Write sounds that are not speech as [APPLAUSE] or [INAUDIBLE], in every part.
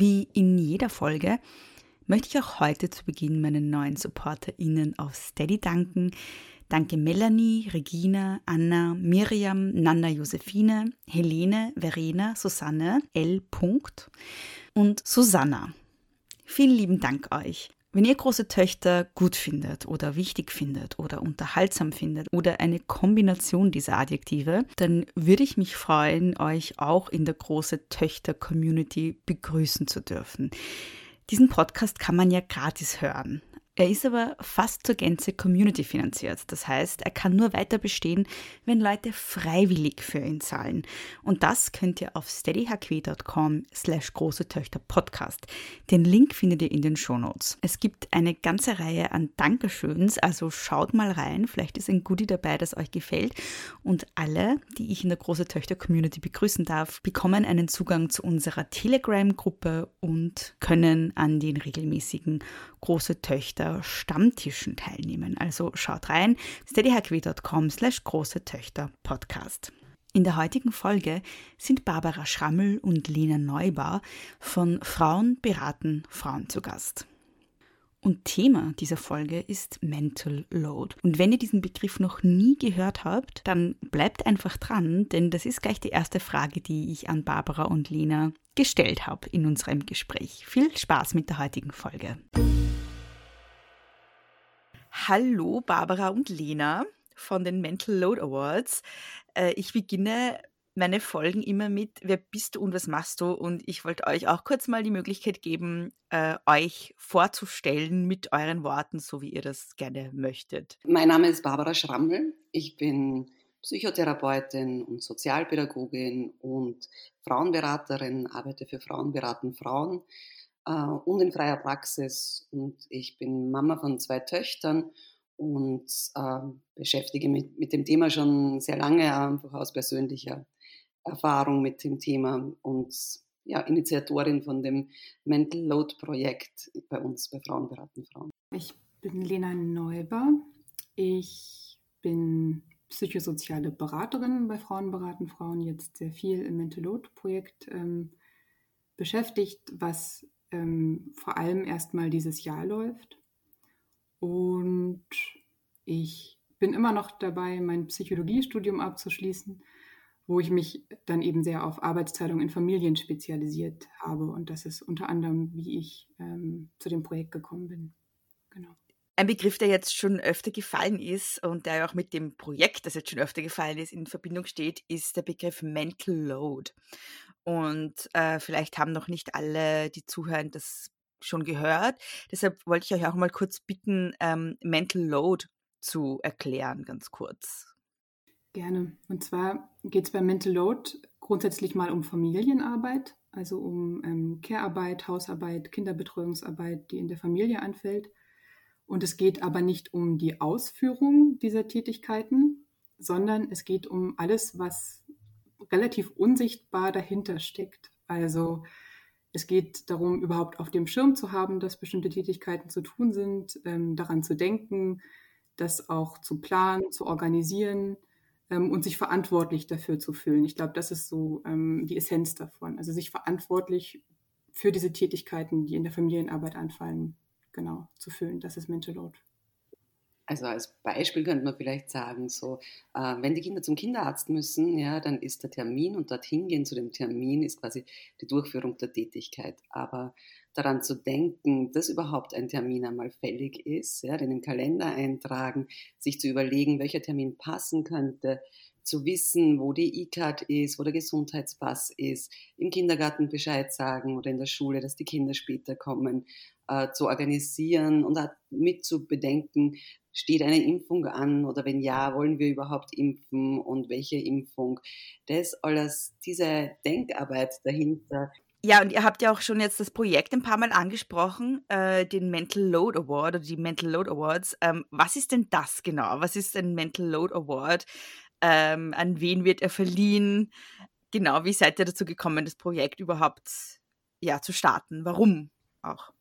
Wie in jeder Folge möchte ich auch heute zu Beginn meinen neuen SupporterInnen auf Steady danken, Danke Melanie, Regina, Anna, Miriam, Nanda Josephine, Helene, Verena, Susanne, L. und Susanna. Vielen lieben Dank euch. Wenn ihr große Töchter gut findet oder wichtig findet oder unterhaltsam findet oder eine Kombination dieser Adjektive, dann würde ich mich freuen, euch auch in der große Töchter Community begrüßen zu dürfen. Diesen Podcast kann man ja gratis hören. Er ist aber fast zur Gänze Community finanziert. Das heißt, er kann nur weiter bestehen, wenn Leute freiwillig für ihn zahlen. Und das könnt ihr auf steadyhq.com slash große Töchter Podcast. Den Link findet ihr in den Shownotes. Es gibt eine ganze Reihe an Dankeschöns, also schaut mal rein. Vielleicht ist ein Goodie dabei, das euch gefällt. Und alle, die ich in der große Töchter Community begrüßen darf, bekommen einen Zugang zu unserer Telegram-Gruppe und können an den regelmäßigen große Töchter Stammtischen teilnehmen. Also schaut rein, steadyhq.com slash große Töchter Podcast. In der heutigen Folge sind Barbara Schrammel und Lena Neubauer von Frauen beraten Frauen zu Gast. Und Thema dieser Folge ist Mental Load. Und wenn ihr diesen Begriff noch nie gehört habt, dann bleibt einfach dran, denn das ist gleich die erste Frage, die ich an Barbara und Lena gestellt habe in unserem Gespräch. Viel Spaß mit der heutigen Folge. Hallo Barbara und Lena von den Mental Load Awards. Äh, ich beginne meine Folgen immer mit, wer bist du und was machst du? Und ich wollte euch auch kurz mal die Möglichkeit geben, äh, euch vorzustellen mit euren Worten, so wie ihr das gerne möchtet. Mein Name ist Barbara Schrammel. Ich bin Psychotherapeutin und Sozialpädagogin und Frauenberaterin, arbeite für Frauen beraten Frauen und in freier Praxis. Und ich bin Mama von zwei Töchtern und äh, beschäftige mich mit, mit dem Thema schon sehr lange, einfach aus persönlicher Erfahrung mit dem Thema und ja, Initiatorin von dem Mental Load Projekt bei uns bei Frauen beraten Frauen. Ich bin Lena Neuber. Ich bin psychosoziale Beraterin bei Frauen beraten Frauen, jetzt sehr viel im Mental Load Projekt ähm, beschäftigt, was ähm, vor allem erstmal dieses Jahr läuft. Und ich bin immer noch dabei, mein Psychologiestudium abzuschließen, wo ich mich dann eben sehr auf Arbeitsteilung in Familien spezialisiert habe. Und das ist unter anderem, wie ich ähm, zu dem Projekt gekommen bin. Genau. Ein Begriff, der jetzt schon öfter gefallen ist und der auch mit dem Projekt, das jetzt schon öfter gefallen ist, in Verbindung steht, ist der Begriff Mental Load. Und äh, vielleicht haben noch nicht alle, die zuhören, das schon gehört. Deshalb wollte ich euch auch mal kurz bitten, ähm, Mental Load zu erklären, ganz kurz. Gerne. Und zwar geht es bei Mental Load grundsätzlich mal um Familienarbeit, also um ähm, Care-Arbeit, Hausarbeit, Kinderbetreuungsarbeit, die in der Familie anfällt. Und es geht aber nicht um die Ausführung dieser Tätigkeiten, sondern es geht um alles, was relativ unsichtbar dahinter steckt. Also es geht darum, überhaupt auf dem Schirm zu haben, dass bestimmte Tätigkeiten zu tun sind, ähm, daran zu denken, das auch zu planen, zu organisieren ähm, und sich verantwortlich dafür zu fühlen. Ich glaube, das ist so ähm, die Essenz davon. Also sich verantwortlich für diese Tätigkeiten, die in der Familienarbeit anfallen, genau zu fühlen. Das ist Mental Load. Also als Beispiel könnte man vielleicht sagen, so, äh, wenn die Kinder zum Kinderarzt müssen, ja, dann ist der Termin und dorthin gehen zu dem Termin ist quasi die Durchführung der Tätigkeit. Aber daran zu denken, dass überhaupt ein Termin einmal fällig ist, ja, den im Kalender eintragen, sich zu überlegen, welcher Termin passen könnte, zu wissen, wo die E-Card ist, wo der Gesundheitspass ist, im Kindergarten Bescheid sagen oder in der Schule, dass die Kinder später kommen, äh, zu organisieren und mit zu bedenken, steht eine Impfung an oder wenn ja, wollen wir überhaupt impfen und welche Impfung. Das alles, diese Denkarbeit dahinter. Ja, und ihr habt ja auch schon jetzt das Projekt ein paar Mal angesprochen, äh, den Mental Load Award oder die Mental Load Awards. Ähm, was ist denn das genau? Was ist ein Mental Load Award? Ähm, an wen wird er verliehen? Genau, wie seid ihr dazu gekommen, das Projekt überhaupt ja, zu starten? Warum auch?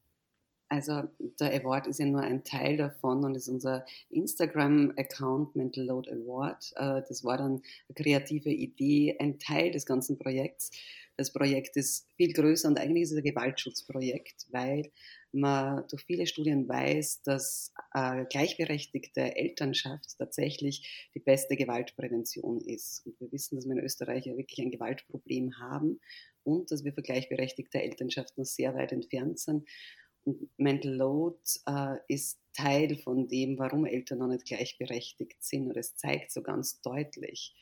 Also der Award ist ja nur ein Teil davon und ist unser Instagram-Account Mental Load Award. Äh, das war dann eine kreative Idee, ein Teil des ganzen Projekts. Das Projekt ist viel größer und eigentlich ist es ein Gewaltschutzprojekt, weil man durch viele Studien weiß, dass äh, gleichberechtigte Elternschaft tatsächlich die beste Gewaltprävention ist. Und wir wissen, dass wir in Österreich ja wirklich ein Gewaltproblem haben und dass wir für gleichberechtigte Elternschaft noch sehr weit entfernt sind. Und Mental Load äh, ist Teil von dem, warum Eltern noch nicht gleichberechtigt sind. Und es zeigt so ganz deutlich,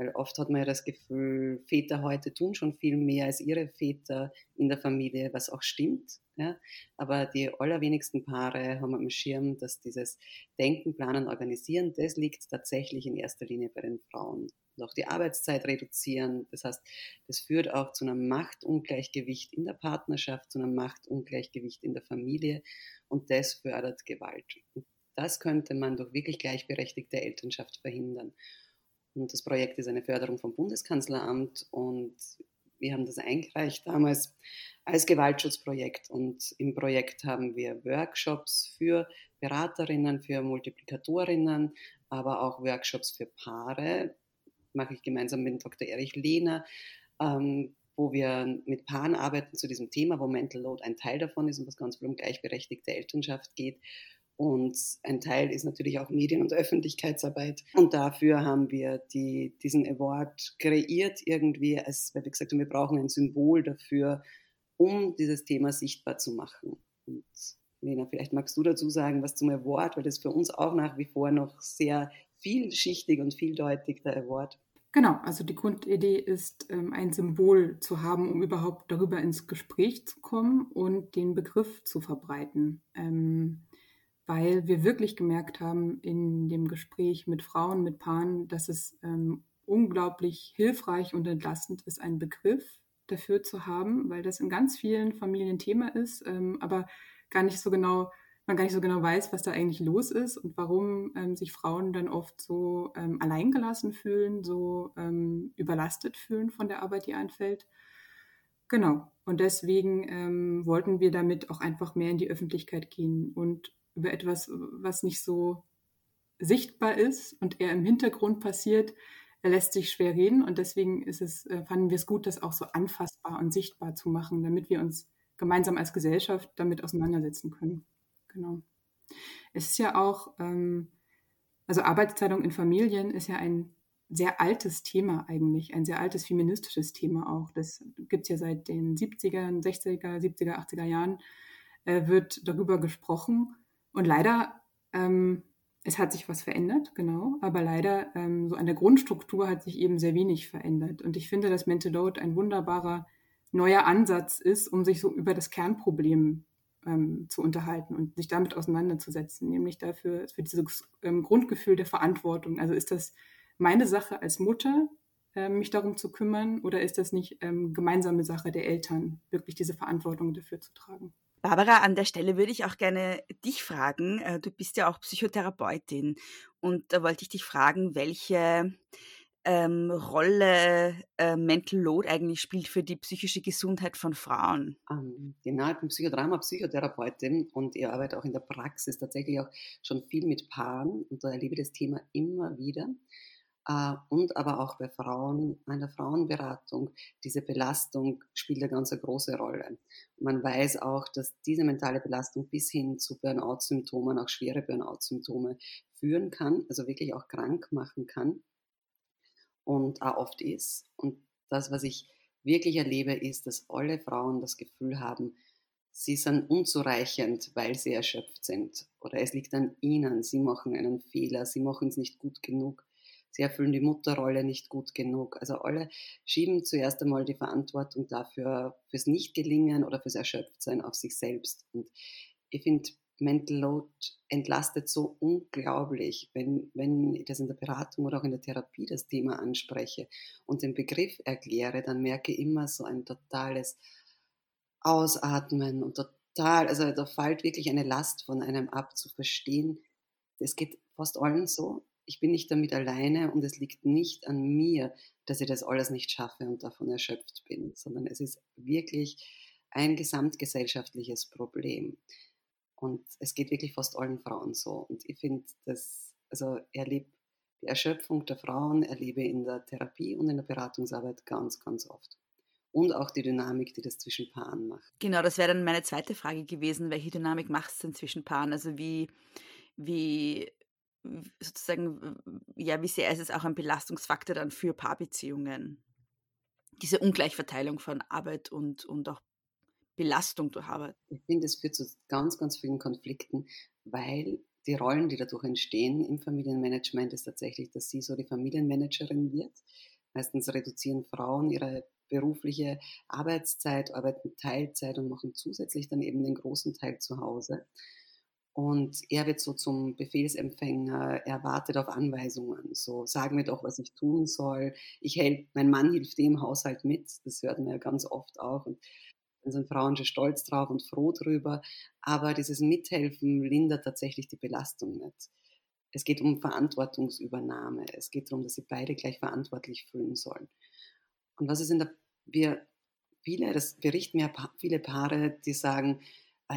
weil oft hat man ja das Gefühl, Väter heute tun schon viel mehr als ihre Väter in der Familie, was auch stimmt. Ja? Aber die allerwenigsten Paare haben am Schirm, dass dieses Denken, Planen, Organisieren, das liegt tatsächlich in erster Linie bei den Frauen. Und auch die Arbeitszeit reduzieren. Das heißt, das führt auch zu einem Machtungleichgewicht in der Partnerschaft, zu einem Machtungleichgewicht in der Familie und das fördert Gewalt. Und das könnte man durch wirklich gleichberechtigte Elternschaft verhindern. Und das Projekt ist eine Förderung vom Bundeskanzleramt und wir haben das eingereicht damals als Gewaltschutzprojekt. Und im Projekt haben wir Workshops für Beraterinnen, für Multiplikatorinnen, aber auch Workshops für Paare. Mache ich gemeinsam mit Dr. Erich Lehner, ähm, wo wir mit Paaren arbeiten zu diesem Thema, wo Mental Load ein Teil davon ist und was ganz viel um gleichberechtigte Elternschaft geht. Und ein Teil ist natürlich auch Medien- und Öffentlichkeitsarbeit. Und dafür haben wir die, diesen Award kreiert irgendwie, als, weil wir gesagt haben, wir brauchen ein Symbol dafür, um dieses Thema sichtbar zu machen. Und Lena, vielleicht magst du dazu sagen, was zum Award, weil das für uns auch nach wie vor noch sehr vielschichtig und vieldeutig der Award. Genau, also die Grundidee ist, ähm, ein Symbol zu haben, um überhaupt darüber ins Gespräch zu kommen und den Begriff zu verbreiten. Ähm, weil wir wirklich gemerkt haben in dem Gespräch mit Frauen, mit Paaren, dass es ähm, unglaublich hilfreich und entlastend ist, einen Begriff dafür zu haben, weil das in ganz vielen Familien Thema ist, ähm, aber gar nicht so genau, man gar nicht so genau weiß, was da eigentlich los ist und warum ähm, sich Frauen dann oft so ähm, alleingelassen fühlen, so ähm, überlastet fühlen von der Arbeit, die anfällt. Genau. Und deswegen ähm, wollten wir damit auch einfach mehr in die Öffentlichkeit gehen und über etwas, was nicht so sichtbar ist und eher im Hintergrund passiert, er lässt sich schwer reden und deswegen ist es, äh, fanden wir es gut, das auch so anfassbar und sichtbar zu machen, damit wir uns gemeinsam als Gesellschaft damit auseinandersetzen können. Genau. Es ist ja auch, ähm, also Arbeitsteilung in Familien ist ja ein sehr altes Thema eigentlich, ein sehr altes feministisches Thema auch. Das gibt es ja seit den 70er, 60er, 70er, 80er Jahren, äh, wird darüber gesprochen. Und leider, ähm, es hat sich was verändert, genau, aber leider ähm, so an der Grundstruktur hat sich eben sehr wenig verändert. Und ich finde, dass Mental Load ein wunderbarer neuer Ansatz ist, um sich so über das Kernproblem ähm, zu unterhalten und sich damit auseinanderzusetzen, nämlich dafür, für dieses ähm, Grundgefühl der Verantwortung. Also ist das meine Sache als Mutter, äh, mich darum zu kümmern, oder ist das nicht ähm, gemeinsame Sache der Eltern, wirklich diese Verantwortung dafür zu tragen? Barbara, an der Stelle würde ich auch gerne dich fragen. Äh, du bist ja auch Psychotherapeutin und da wollte ich dich fragen, welche ähm, Rolle äh, Mental Load eigentlich spielt für die psychische Gesundheit von Frauen. Ähm, genau, ich bin Psychodrama, Psychotherapeutin und ich arbeite auch in der Praxis tatsächlich auch schon viel mit Paaren und da erlebe ich das Thema immer wieder. Äh, und aber auch bei Frauen, einer Frauenberatung, diese Belastung spielt eine ganz große Rolle. Man weiß auch, dass diese mentale Belastung bis hin zu Burnout-Symptomen, auch schwere Burnout-Symptome führen kann, also wirklich auch krank machen kann und auch oft ist. Und das, was ich wirklich erlebe, ist, dass alle Frauen das Gefühl haben, sie sind unzureichend, weil sie erschöpft sind. Oder es liegt an ihnen, sie machen einen Fehler, sie machen es nicht gut genug, sie erfüllen die Mutterrolle nicht gut genug. Also alle schieben zuerst einmal die Verantwortung dafür, fürs Nichtgelingen oder fürs Erschöpftsein auf sich selbst. Und ich finde, Mental Load entlastet so unglaublich, wenn, wenn ich das in der Beratung oder auch in der Therapie das Thema anspreche und den Begriff erkläre, dann merke ich immer so ein totales Ausatmen und total, also da fällt wirklich eine Last von einem ab zu verstehen. Es geht fast allen so. Ich bin nicht damit alleine und es liegt nicht an mir, dass ich das alles nicht schaffe und davon erschöpft bin, sondern es ist wirklich ein gesamtgesellschaftliches Problem. Und es geht wirklich fast allen Frauen so. Und ich finde, dass, also erlebe die Erschöpfung der Frauen, erlebe in der Therapie und in der Beratungsarbeit ganz, ganz oft und auch die Dynamik, die das zwischen Paaren macht. Genau, das wäre dann meine zweite Frage gewesen. Welche Dynamik macht es denn zwischen Paaren? Also wie, wie sozusagen, ja, wie sehr ist es auch ein Belastungsfaktor dann für Paarbeziehungen? Diese Ungleichverteilung von Arbeit und, und auch Belastung durch Arbeit. Ich finde, es führt zu ganz, ganz vielen Konflikten, weil die Rollen, die dadurch entstehen im Familienmanagement, ist tatsächlich, dass sie so die Familienmanagerin wird. Meistens reduzieren Frauen ihre berufliche Arbeitszeit, arbeiten Teilzeit und machen zusätzlich dann eben den großen Teil zu Hause. Und er wird so zum Befehlsempfänger, er wartet auf Anweisungen. So, sag mir doch, was ich tun soll. Ich helfe, mein Mann hilft dem Haushalt mit. Das hört man ja ganz oft auch. Und dann sind Frauen schon stolz drauf und froh drüber. Aber dieses Mithelfen lindert tatsächlich die Belastung nicht. Es geht um Verantwortungsübernahme. Es geht darum, dass sie beide gleich verantwortlich fühlen sollen. Und was ist in der, wir, viele, das berichten ja viele Paare, die sagen,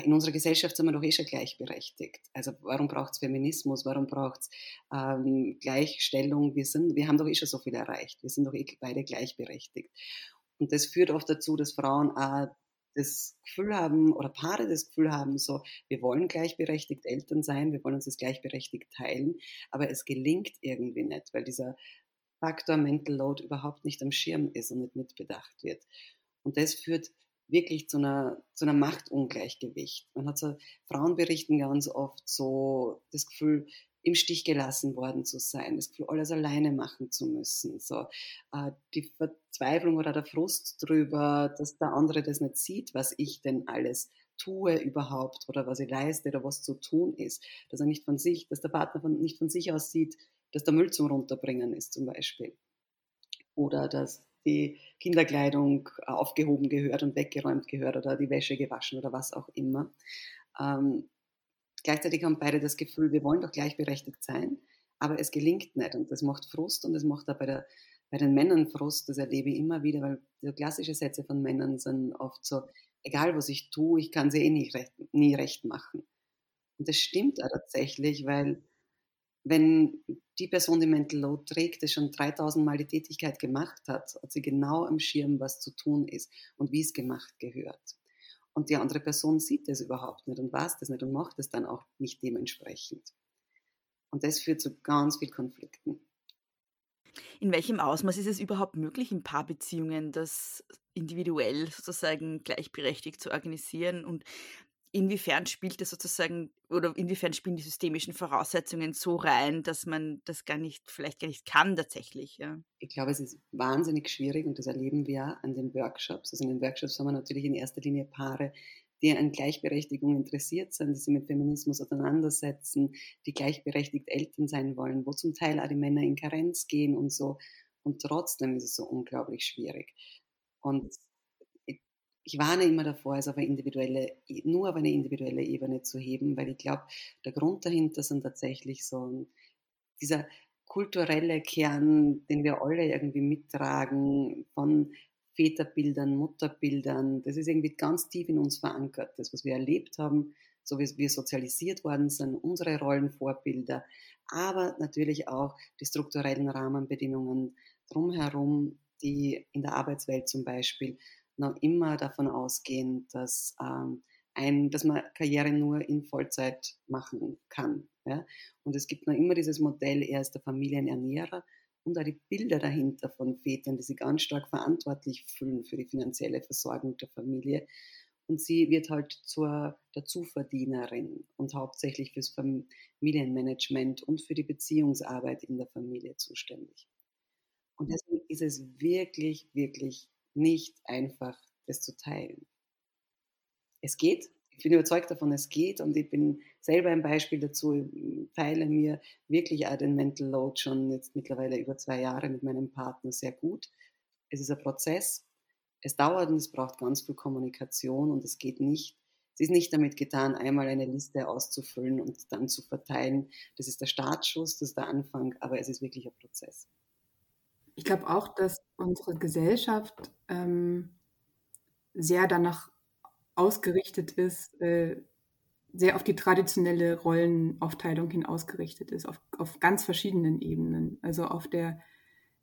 in unserer Gesellschaft sind wir doch eh schon gleichberechtigt. Also warum braucht es Feminismus? Warum braucht es ähm, Gleichstellung? Wir, sind, wir haben doch eh schon so viel erreicht. Wir sind doch eh beide gleichberechtigt. Und das führt oft dazu, dass Frauen auch das Gefühl haben oder Paare das Gefühl haben, so, wir wollen gleichberechtigt Eltern sein, wir wollen uns das gleichberechtigt teilen, aber es gelingt irgendwie nicht, weil dieser Faktor Mental Load überhaupt nicht am Schirm ist und nicht mitbedacht wird. Und das führt wirklich zu einer, zu einer Machtungleichgewicht. Man hat so, Frauen berichten ganz oft so das Gefühl, im Stich gelassen worden zu sein, das Gefühl, alles alleine machen zu müssen. So, äh, die Verzweiflung oder der Frust drüber, dass der andere das nicht sieht, was ich denn alles tue überhaupt oder was ich leiste oder was zu tun ist. Dass er nicht von sich, dass der Partner von, nicht von sich aus sieht, dass der Müll zum Runterbringen ist zum Beispiel. Oder dass die Kinderkleidung aufgehoben gehört und weggeräumt gehört oder die Wäsche gewaschen oder was auch immer. Ähm, gleichzeitig haben beide das Gefühl, wir wollen doch gleichberechtigt sein, aber es gelingt nicht und das macht Frust und das macht auch bei, der, bei den Männern Frust, das erlebe ich immer wieder, weil die klassische Sätze von Männern sind oft so, egal was ich tue, ich kann sie eh nie recht, nie recht machen. Und das stimmt auch tatsächlich, weil wenn die Person, die Mental Load trägt, die schon 3000 Mal die Tätigkeit gemacht hat, hat sie genau am Schirm, was zu tun ist und wie es gemacht gehört. Und die andere Person sieht das überhaupt nicht und weiß das nicht und macht es dann auch nicht dementsprechend. Und das führt zu ganz viel Konflikten. In welchem Ausmaß ist es überhaupt möglich, in Paarbeziehungen das individuell sozusagen gleichberechtigt zu organisieren? Und inwiefern spielt das sozusagen oder inwiefern spielen die systemischen Voraussetzungen so rein, dass man das gar nicht, vielleicht gar nicht kann tatsächlich? Ja? Ich glaube, es ist wahnsinnig schwierig und das erleben wir an den Workshops. Also in den Workshops haben wir natürlich in erster Linie Paare, die an Gleichberechtigung interessiert sind, die sich mit Feminismus auseinandersetzen, die gleichberechtigt Eltern sein wollen, wo zum Teil auch die Männer in Karenz gehen und so. Und trotzdem ist es so unglaublich schwierig. Und ich warne immer davor, es auf eine individuelle, nur auf eine individuelle Ebene zu heben, weil ich glaube, der Grund dahinter sind tatsächlich so dieser kulturelle Kern, den wir alle irgendwie mittragen, von Väterbildern, Mutterbildern. Das ist irgendwie ganz tief in uns verankert. Das, was wir erlebt haben, so wie wir sozialisiert worden sind, unsere Rollenvorbilder, aber natürlich auch die strukturellen Rahmenbedingungen drumherum, die in der Arbeitswelt zum Beispiel noch immer davon ausgehen, dass, ähm, ein, dass man Karriere nur in Vollzeit machen kann. Ja? Und es gibt noch immer dieses Modell, er ist der Familienernährer und auch die Bilder dahinter von Vätern, die sich ganz stark verantwortlich fühlen für die finanzielle Versorgung der Familie. und sie wird halt zur Dazuverdienerin und hauptsächlich fürs Familienmanagement und für die Beziehungsarbeit in der Familie zuständig. Und deswegen ist es wirklich, wirklich nicht einfach, das zu teilen. Es geht, ich bin überzeugt davon, es geht und ich bin selber ein Beispiel dazu. Ich teile mir wirklich auch den Mental Load schon jetzt mittlerweile über zwei Jahre mit meinem Partner sehr gut. Es ist ein Prozess. Es dauert und es braucht ganz viel Kommunikation und es geht nicht. Es ist nicht damit getan, einmal eine Liste auszufüllen und dann zu verteilen. Das ist der Startschuss, das ist der Anfang, aber es ist wirklich ein Prozess. Ich glaube auch, dass unsere Gesellschaft ähm, sehr danach ausgerichtet ist, äh, sehr auf die traditionelle Rollenaufteilung hin ausgerichtet ist, auf, auf ganz verschiedenen Ebenen. Also auf der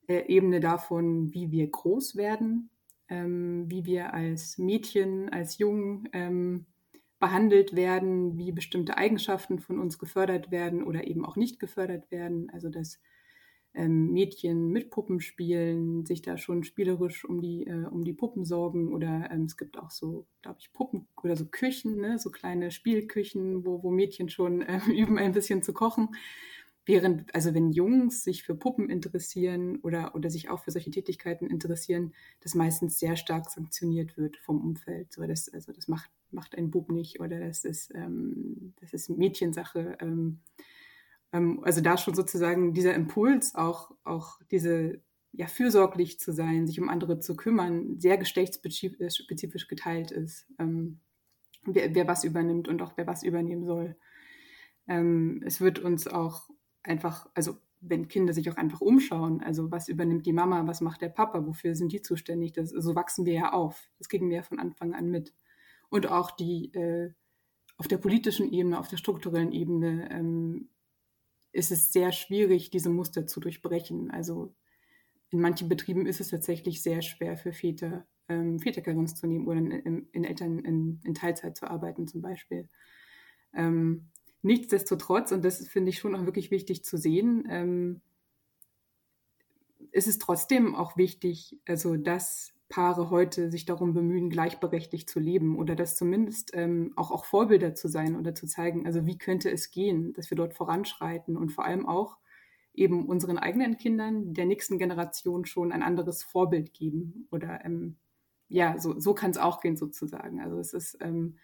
äh, Ebene davon, wie wir groß werden, ähm, wie wir als Mädchen, als Jungen ähm, behandelt werden, wie bestimmte Eigenschaften von uns gefördert werden oder eben auch nicht gefördert werden. Also dass ähm, Mädchen mit Puppen spielen, sich da schon spielerisch um die, äh, um die Puppen sorgen oder ähm, es gibt auch so, glaube ich, Puppen oder so Küchen, ne? so kleine Spielküchen, wo, wo Mädchen schon äh, [LAUGHS] üben, ein bisschen zu kochen. Während, also wenn Jungs sich für Puppen interessieren oder, oder sich auch für solche Tätigkeiten interessieren, das meistens sehr stark sanktioniert wird vom Umfeld. So, das, also das macht, macht ein Bub nicht oder das ist, ähm, das ist Mädchensache. Ähm, ähm, also da schon sozusagen dieser Impuls, auch, auch diese ja, fürsorglich zu sein, sich um andere zu kümmern, sehr geschlechtsspezifisch geteilt ist. Ähm, wer, wer, was übernimmt und auch wer was übernehmen soll. Ähm, es wird uns auch einfach, also wenn Kinder sich auch einfach umschauen, also was übernimmt die Mama, was macht der Papa, wofür sind die zuständig, das, so wachsen wir ja auf. Das kriegen wir ja von Anfang an mit. Und auch die äh, auf der politischen Ebene, auf der strukturellen Ebene ähm, ist es sehr schwierig, diese Muster zu durchbrechen. Also in manchen Betrieben ist es tatsächlich sehr schwer für Väter, ähm, Väterkarenz zu nehmen oder in, in Eltern in, in, Teilzeit zu arbeiten zum Beispiel. Ähm, nichtsdestotrotz, und das finde ich schon auch wirklich wichtig zu sehen, ähm, ist es trotzdem auch wichtig, also dass Paare heute sich darum bemühen, gleichberechtigt zu leben oder das zumindest ähm, auch, auch Vorbilder zu sein oder zu zeigen, also wie könnte es gehen, dass wir dort voranschreiten und vor allem auch eben unseren eigenen Kindern, der nächsten Generation schon ein anderes Vorbild geben oder ähm, ja, so, so kann es auch gehen sozusagen. Also es ist ähm,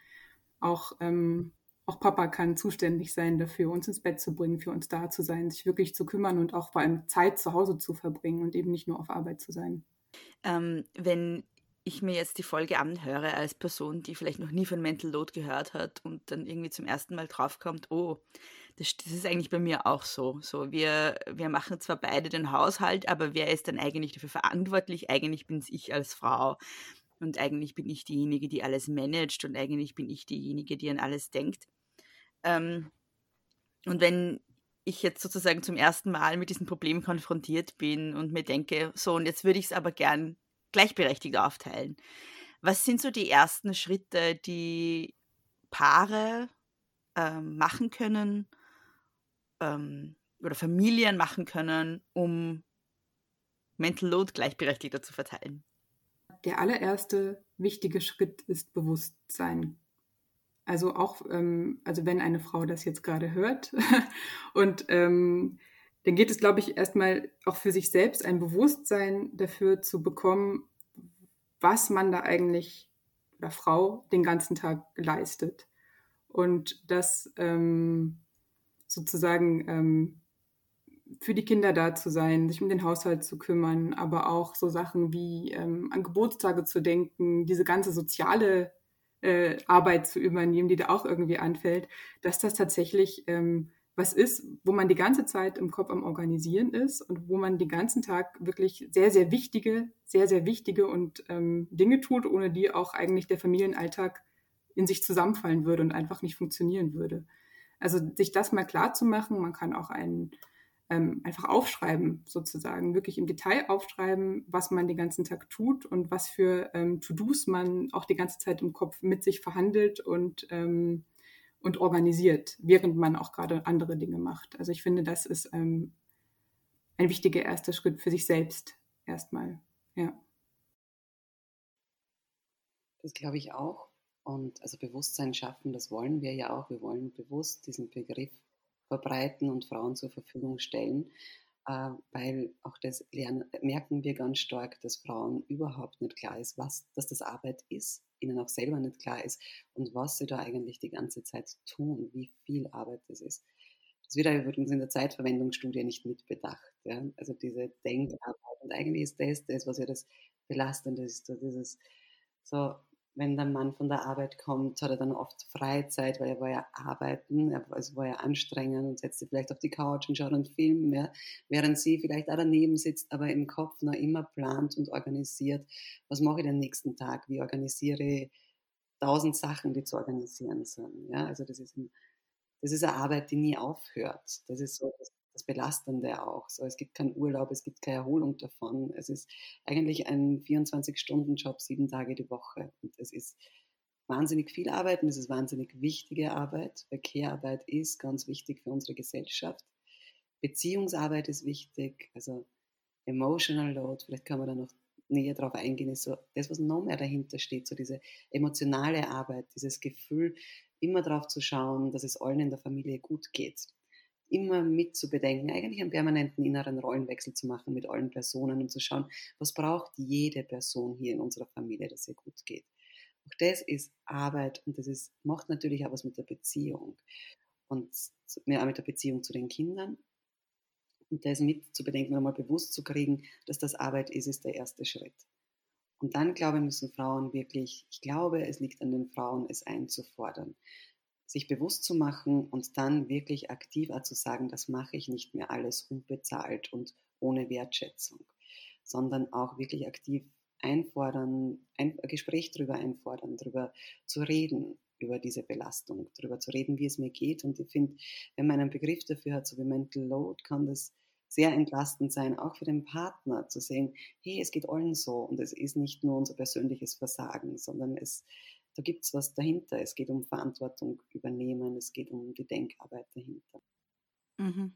auch, ähm, auch Papa kann zuständig sein dafür, uns ins Bett zu bringen, für uns da zu sein, sich wirklich zu kümmern und auch vor allem Zeit zu Hause zu verbringen und eben nicht nur auf Arbeit zu sein. Ähm, wenn ich mir jetzt die Folge anhöre als Person, die vielleicht noch nie von Mental Load gehört hat und dann irgendwie zum ersten Mal draufkommt, oh, das, das, ist eigentlich bei mir auch so. So, wir, wir machen zwar beide den Haushalt, aber wer ist dann eigentlich dafür verantwortlich? Eigentlich bin es ich als Frau. Und eigentlich bin ich diejenige, die alles managt und eigentlich bin ich diejenige, die an alles denkt. Ähm, und wenn ich jetzt sozusagen zum ersten Mal mit diesem Problem konfrontiert bin und mir denke, so, und jetzt würde ich es aber gern gleichberechtigt aufteilen. Was sind so die ersten Schritte, die Paare ähm, machen können ähm, oder Familien machen können, um Mental Load gleichberechtigter zu verteilen? Der allererste wichtige Schritt ist Bewusstsein also auch, ähm, also wenn eine Frau das jetzt gerade hört [LAUGHS] und ähm, dann geht es, glaube ich, erstmal auch für sich selbst ein Bewusstsein dafür zu bekommen, was man da eigentlich oder Frau den ganzen Tag leistet. Und das ähm, sozusagen ähm, für die Kinder da zu sein, sich um den Haushalt zu kümmern, aber auch so Sachen wie ähm, an Geburtstage zu denken, diese ganze soziale äh, Arbeit zu übernehmen, die da auch irgendwie anfällt, dass das tatsächlich ähm, was ist, wo man die ganze Zeit im Kopf am Organisieren ist und wo man den ganzen Tag wirklich sehr, sehr wichtige, sehr, sehr wichtige und ähm, Dinge tut, ohne die auch eigentlich der Familienalltag in sich zusammenfallen würde und einfach nicht funktionieren würde. Also sich das mal klar zu machen, man kann auch einen ähm, einfach aufschreiben, sozusagen, wirklich im Detail aufschreiben, was man den ganzen Tag tut und was für ähm, To-Dos man auch die ganze Zeit im Kopf mit sich verhandelt und, ähm, und organisiert, während man auch gerade andere Dinge macht. Also ich finde, das ist ähm, ein wichtiger erster Schritt für sich selbst erstmal. Ja. Das glaube ich auch. Und also Bewusstsein schaffen, das wollen wir ja auch. Wir wollen bewusst diesen Begriff verbreiten und Frauen zur Verfügung stellen, äh, weil auch das lernen, merken wir ganz stark, dass Frauen überhaupt nicht klar ist, was, dass das Arbeit ist, ihnen auch selber nicht klar ist und was sie da eigentlich die ganze Zeit tun, wie viel Arbeit das ist. Das wird übrigens in der Zeitverwendungsstudie nicht mitbedacht. Ja? Also diese Denkarbeit. Und eigentlich ist das das, was ja das Belastende ist. Dieses, so, wenn der Mann von der Arbeit kommt, hat er dann oft Freizeit, weil er war ja arbeiten, er, also war ja anstrengend und setzt sich vielleicht auf die Couch und schaut einen Film, ja, während sie vielleicht auch daneben sitzt, aber im Kopf noch immer plant und organisiert, was mache ich den nächsten Tag, wie organisiere ich tausend Sachen, die zu organisieren sind. Ja, also das ist, ein, das ist eine Arbeit, die nie aufhört. Das ist so das das Belastende auch. So, es gibt keinen Urlaub, es gibt keine Erholung davon. Es ist eigentlich ein 24-Stunden-Job, sieben Tage die Woche. Und es ist wahnsinnig viel Arbeit und es ist wahnsinnig wichtige Arbeit. Weil Care-Arbeit ist ganz wichtig für unsere Gesellschaft. Beziehungsarbeit ist wichtig, also Emotional Load, vielleicht kann man da noch näher drauf eingehen, ist so das, was noch mehr dahinter steht, so diese emotionale Arbeit, dieses Gefühl, immer darauf zu schauen, dass es allen in der Familie gut geht immer mit zu bedenken, eigentlich einen permanenten inneren Rollenwechsel zu machen mit allen Personen und zu schauen, was braucht jede Person hier in unserer Familie, dass ihr gut geht. Auch das ist Arbeit und das ist, macht natürlich auch was mit der Beziehung und mehr auch mit der Beziehung zu den Kindern. Und das mit zu bedenken und einmal bewusst zu kriegen, dass das Arbeit ist, ist der erste Schritt. Und dann, glaube ich, müssen Frauen wirklich, ich glaube, es liegt an den Frauen, es einzufordern sich bewusst zu machen und dann wirklich aktiv zu sagen, das mache ich nicht mehr alles unbezahlt und ohne Wertschätzung, sondern auch wirklich aktiv einfordern, ein Gespräch darüber einfordern, darüber zu reden, über diese Belastung, darüber zu reden, wie es mir geht. Und ich finde, wenn man einen Begriff dafür hat, so wie Mental Load, kann das sehr entlastend sein, auch für den Partner zu sehen, hey, es geht allen so und es ist nicht nur unser persönliches Versagen, sondern es, da gibt es was dahinter. Es geht um Verantwortung übernehmen, es geht um die Denkarbeit dahinter. Mhm.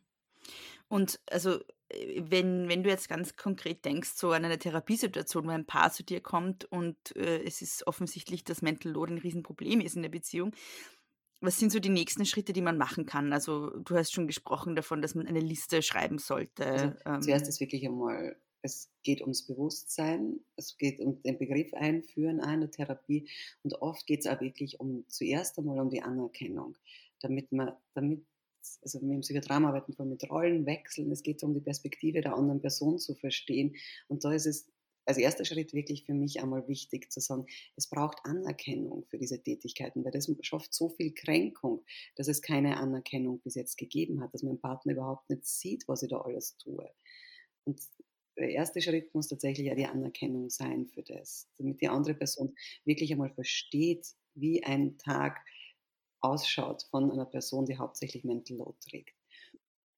Und also, äh, wenn, wenn du jetzt ganz konkret denkst, so an eine Therapiesituation, wo ein Paar zu dir kommt und äh, es ist offensichtlich, dass Mental Load ein Riesenproblem ist in der Beziehung, was sind so die nächsten Schritte, die man machen kann? Also, du hast schon gesprochen davon, dass man eine Liste schreiben sollte. Also, ähm, zuerst ist wirklich einmal es geht ums Bewusstsein, es geht um den Begriff einführen einer Therapie und oft geht es auch wirklich um zuerst einmal um die Anerkennung, damit man, damit, also im Psychodrama arbeiten wir mit Rollenwechseln, es geht um die Perspektive der anderen Person zu verstehen und da ist es als erster Schritt wirklich für mich einmal wichtig zu sagen, es braucht Anerkennung für diese Tätigkeiten, weil das schafft so viel Kränkung, dass es keine Anerkennung bis jetzt gegeben hat, dass mein Partner überhaupt nicht sieht, was ich da alles tue. Und der erste Schritt muss tatsächlich ja die Anerkennung sein für das, damit die andere Person wirklich einmal versteht, wie ein Tag ausschaut von einer Person, die hauptsächlich Mental Load trägt.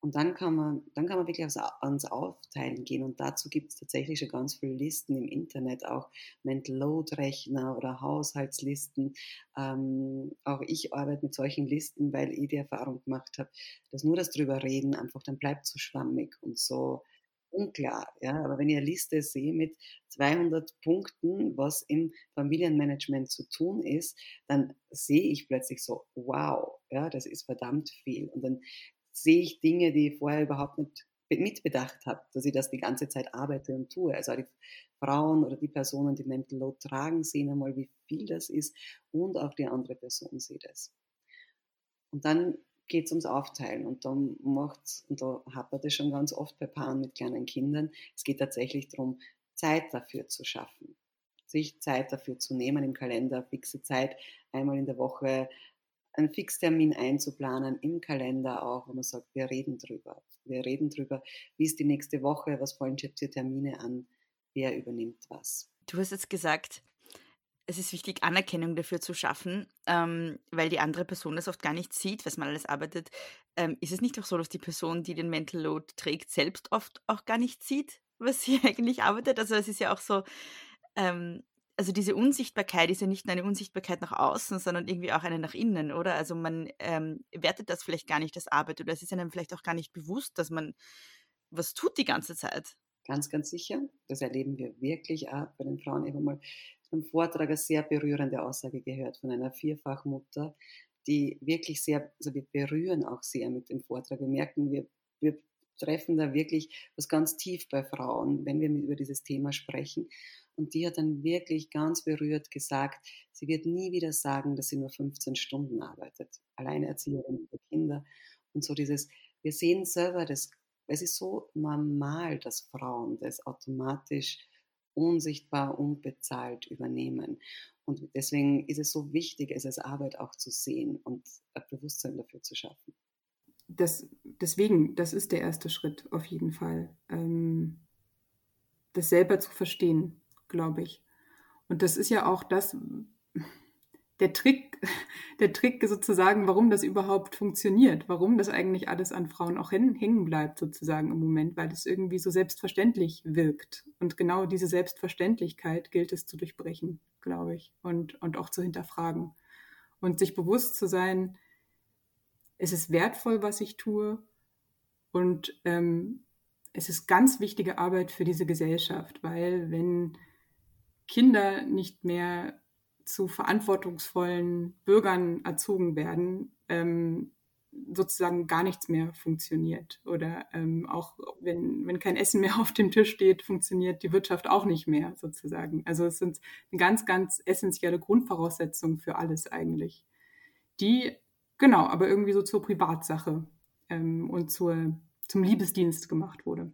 Und dann kann man, dann kann man wirklich ans Aufteilen gehen. Und dazu gibt es tatsächlich schon ganz viele Listen im Internet, auch Mental Load Rechner oder Haushaltslisten. Ähm, auch ich arbeite mit solchen Listen, weil ich die Erfahrung gemacht habe, dass nur das drüber reden einfach dann bleibt so schwammig und so unklar. Ja? Aber wenn ich eine Liste sehe mit 200 Punkten, was im Familienmanagement zu tun ist, dann sehe ich plötzlich so, wow, ja, das ist verdammt viel. Und dann sehe ich Dinge, die ich vorher überhaupt nicht mitbedacht habe, dass ich das die ganze Zeit arbeite und tue. Also die Frauen oder die Personen, die Mental Load tragen, sehen einmal, wie viel das ist und auch die andere Person sieht es. Und dann geht es ums Aufteilen und da macht's, und da man das schon ganz oft bei Paaren mit kleinen Kindern. Es geht tatsächlich darum, Zeit dafür zu schaffen, sich Zeit dafür zu nehmen im Kalender, fixe Zeit, einmal in der Woche einen Fixtermin einzuplanen, im Kalender auch, wo man sagt, wir reden drüber. Wir reden drüber, wie ist die nächste Woche, was fallen für Termine an, wer übernimmt was. Du hast jetzt gesagt, es ist wichtig, Anerkennung dafür zu schaffen, ähm, weil die andere Person das oft gar nicht sieht, was man alles arbeitet. Ähm, ist es nicht auch so, dass die Person, die den Mental Load trägt, selbst oft auch gar nicht sieht, was [LAUGHS] sie eigentlich arbeitet? Also es ist ja auch so, ähm, also diese Unsichtbarkeit ist ja nicht nur eine Unsichtbarkeit nach außen, sondern irgendwie auch eine nach innen, oder? Also man ähm, wertet das vielleicht gar nicht als Arbeit oder es ist einem vielleicht auch gar nicht bewusst, dass man was tut die ganze Zeit. Ganz, ganz sicher. Das erleben wir wirklich auch bei den Frauen immer mal beim Vortrag eine sehr berührende Aussage gehört von einer Vierfachmutter, die wirklich sehr, also wir berühren auch sehr mit dem Vortrag. Wir merken, wir, wir treffen da wirklich was ganz tief bei Frauen, wenn wir über dieses Thema sprechen. Und die hat dann wirklich ganz berührt gesagt, sie wird nie wieder sagen, dass sie nur 15 Stunden arbeitet. Alleinerzieherin für Kinder. Und so dieses, wir sehen selber, das, es ist so normal, dass Frauen das automatisch unsichtbar, unbezahlt übernehmen. Und deswegen ist es so wichtig, es als Arbeit auch zu sehen und ein Bewusstsein dafür zu schaffen. Das, deswegen, das ist der erste Schritt auf jeden Fall. Ähm, das selber zu verstehen, glaube ich. Und das ist ja auch das, der Trick, [LAUGHS] der Trick sozusagen, warum das überhaupt funktioniert, warum das eigentlich alles an Frauen auch hängen bleibt sozusagen im Moment, weil es irgendwie so selbstverständlich wirkt. Und genau diese Selbstverständlichkeit gilt es zu durchbrechen, glaube ich, und, und auch zu hinterfragen. Und sich bewusst zu sein, es ist wertvoll, was ich tue und ähm, es ist ganz wichtige Arbeit für diese Gesellschaft, weil wenn Kinder nicht mehr zu verantwortungsvollen Bürgern erzogen werden, ähm, sozusagen gar nichts mehr funktioniert. Oder ähm, auch wenn, wenn kein Essen mehr [LAUGHS] auf dem Tisch steht, funktioniert die Wirtschaft auch nicht mehr sozusagen. Also es sind eine ganz, ganz essentielle Grundvoraussetzungen für alles eigentlich. Die, genau, aber irgendwie so zur Privatsache ähm, und zur, zum Liebesdienst gemacht wurde.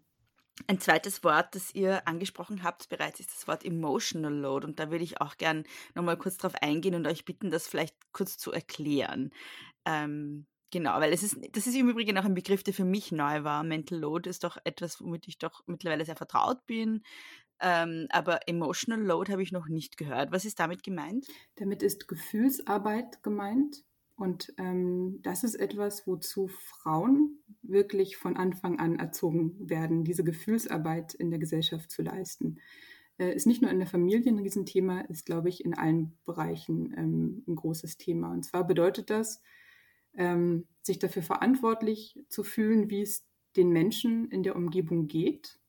Ein zweites Wort, das ihr angesprochen habt bereits, ist das Wort Emotional Load. Und da würde ich auch gern nochmal kurz drauf eingehen und euch bitten, das vielleicht kurz zu erklären. Ähm, genau, weil es ist, das ist im Übrigen auch ein Begriff, der für mich neu war. Mental Load ist doch etwas, womit ich doch mittlerweile sehr vertraut bin. Ähm, aber Emotional Load habe ich noch nicht gehört. Was ist damit gemeint? Damit ist Gefühlsarbeit gemeint. Und ähm, das ist etwas, wozu Frauen wirklich von Anfang an erzogen werden, diese Gefühlsarbeit in der Gesellschaft zu leisten. Äh, ist nicht nur in der Familie ein Riesenthema, ist, glaube ich, in allen Bereichen ähm, ein großes Thema. Und zwar bedeutet das, ähm, sich dafür verantwortlich zu fühlen, wie es den Menschen in der Umgebung geht,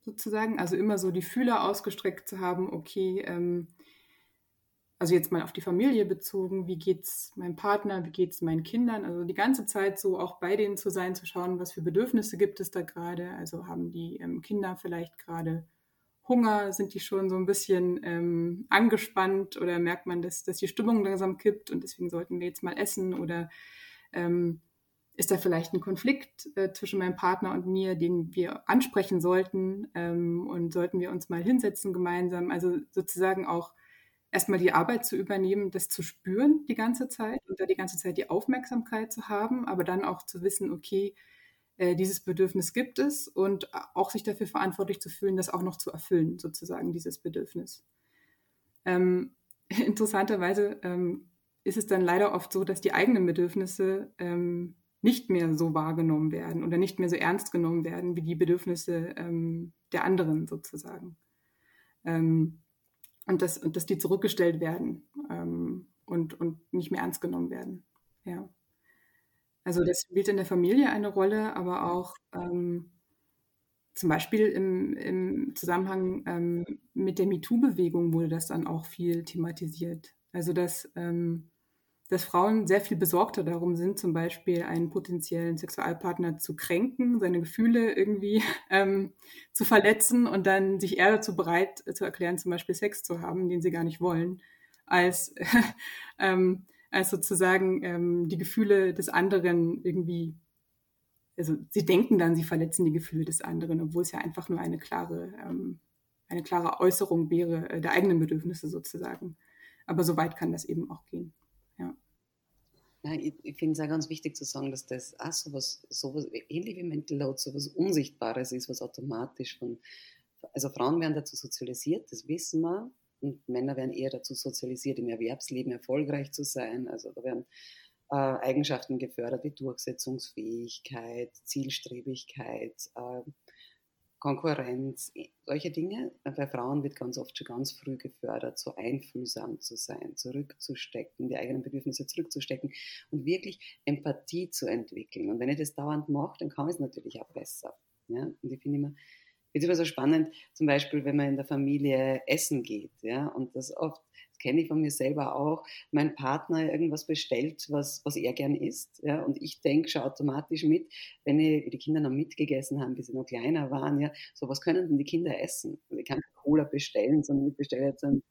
sozusagen. Also immer so die Fühler ausgestreckt zu haben, okay, ähm, also jetzt mal auf die Familie bezogen, wie geht's meinem Partner, wie geht's meinen Kindern, also die ganze Zeit so auch bei denen zu sein, zu schauen, was für Bedürfnisse gibt es da gerade, also haben die ähm, Kinder vielleicht gerade Hunger, sind die schon so ein bisschen ähm, angespannt? Oder merkt man, dass, dass die Stimmung langsam kippt und deswegen sollten wir jetzt mal essen? Oder ähm, ist da vielleicht ein Konflikt äh, zwischen meinem Partner und mir, den wir ansprechen sollten ähm, und sollten wir uns mal hinsetzen gemeinsam, also sozusagen auch erstmal die Arbeit zu übernehmen, das zu spüren die ganze Zeit und da die ganze Zeit die Aufmerksamkeit zu haben, aber dann auch zu wissen, okay, äh, dieses Bedürfnis gibt es und auch sich dafür verantwortlich zu fühlen, das auch noch zu erfüllen, sozusagen, dieses Bedürfnis. Ähm, [LAUGHS] interessanterweise ähm, ist es dann leider oft so, dass die eigenen Bedürfnisse ähm, nicht mehr so wahrgenommen werden oder nicht mehr so ernst genommen werden wie die Bedürfnisse ähm, der anderen sozusagen. Ähm, und, dass, und dass die zurückgestellt werden ähm, und, und nicht mehr ernst genommen werden. Ja. Also das spielt in der Familie eine Rolle, aber auch ähm, zum Beispiel im, im Zusammenhang ähm, mit der MeToo-Bewegung wurde das dann auch viel thematisiert. Also dass ähm, dass Frauen sehr viel besorgter darum sind, zum Beispiel einen potenziellen Sexualpartner zu kränken, seine Gefühle irgendwie [LAUGHS] ähm, zu verletzen und dann sich eher dazu bereit zu erklären, zum Beispiel Sex zu haben, den sie gar nicht wollen, als, [LAUGHS] ähm, als sozusagen ähm, die Gefühle des anderen irgendwie, also sie denken dann, sie verletzen die Gefühle des anderen, obwohl es ja einfach nur eine klare, ähm, eine klare Äußerung wäre äh, der eigenen Bedürfnisse sozusagen. Aber so weit kann das eben auch gehen. Ja, ich, ich finde es auch ganz wichtig zu sagen, dass das auch sowas, sowas ähnlich wie Mental Load, sowas Unsichtbares ist, was automatisch von, also Frauen werden dazu sozialisiert, das wissen wir, und Männer werden eher dazu sozialisiert, im Erwerbsleben erfolgreich zu sein. Also da werden äh, Eigenschaften gefördert wie Durchsetzungsfähigkeit, Zielstrebigkeit, äh, Konkurrenz, solche Dinge. Bei Frauen wird ganz oft schon ganz früh gefördert, so einfühlsam zu sein, zurückzustecken, die eigenen Bedürfnisse zurückzustecken und wirklich Empathie zu entwickeln. Und wenn ich das dauernd mache, dann kann ich es natürlich auch besser. Ja? Und ich finde immer, es immer so spannend, zum Beispiel, wenn man in der Familie essen geht, ja, und das oft kenne ich von mir selber auch, mein Partner irgendwas bestellt, was, was er gern isst. Ja, und ich denke schon automatisch mit, wenn ich, die Kinder noch mitgegessen haben, bis sie noch kleiner waren, ja, so was können denn die Kinder essen? Also ich kann Cola bestellen, sondern ich bestelle jetzt einen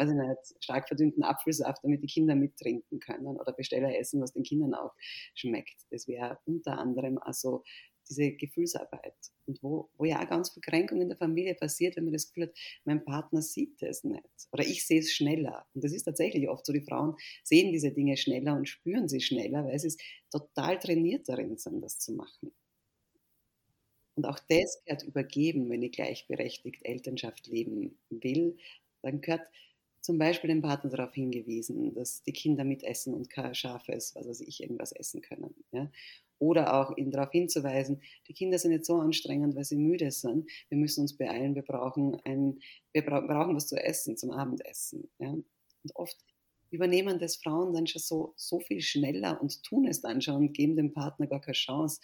ich nicht, stark verdünnten Apfelsaft, damit die Kinder mittrinken können oder bestelle Essen, was den Kindern auch schmeckt. Das wäre unter anderem also diese Gefühlsarbeit. Und wo, wo ja auch ganz viel Kränkung in der Familie passiert, wenn man das Gefühl hat, mein Partner sieht es nicht. Oder ich sehe es schneller. Und das ist tatsächlich oft so, die Frauen sehen diese Dinge schneller und spüren sie schneller, weil sie total trainiert darin sind, das zu machen. Und auch das gehört übergeben, wenn ich gleichberechtigt Elternschaft leben will. Dann gehört zum Beispiel dem Partner darauf hingewiesen, dass die Kinder mitessen und kein scharfes, was weiß ich, irgendwas essen können. Ja? Oder auch ihn darauf hinzuweisen, die Kinder sind jetzt so anstrengend, weil sie müde sind. Wir müssen uns beeilen, wir brauchen, ein, wir bra brauchen was zu essen zum Abendessen. Ja? Und oft übernehmen das Frauen dann schon so, so viel schneller und tun es dann schon und geben dem Partner gar keine Chance,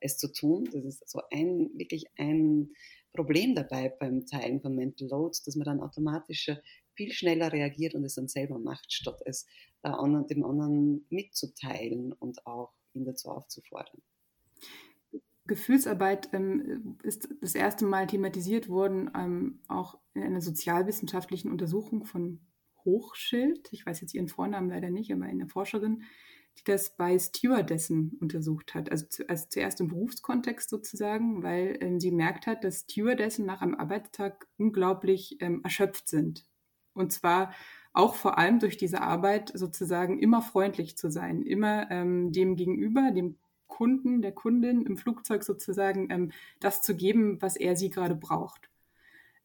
es zu tun. Das ist so ein, wirklich ein Problem dabei beim Teilen von Mental Loads, dass man dann automatisch viel schneller reagiert und es dann selber macht, statt es dem anderen mitzuteilen und auch ihn dazu aufzufordern. Gefühlsarbeit ähm, ist das erste Mal thematisiert worden, ähm, auch in einer sozialwissenschaftlichen Untersuchung von Hochschild. Ich weiß jetzt ihren Vornamen leider nicht, aber eine Forscherin, die das bei Stewardessen untersucht hat. Also, zu, also zuerst im Berufskontext sozusagen, weil ähm, sie merkt hat, dass Stewardessen nach einem Arbeitstag unglaublich ähm, erschöpft sind. Und zwar auch vor allem durch diese Arbeit sozusagen immer freundlich zu sein, immer ähm, dem gegenüber, dem Kunden, der Kundin im Flugzeug sozusagen ähm, das zu geben, was er sie gerade braucht.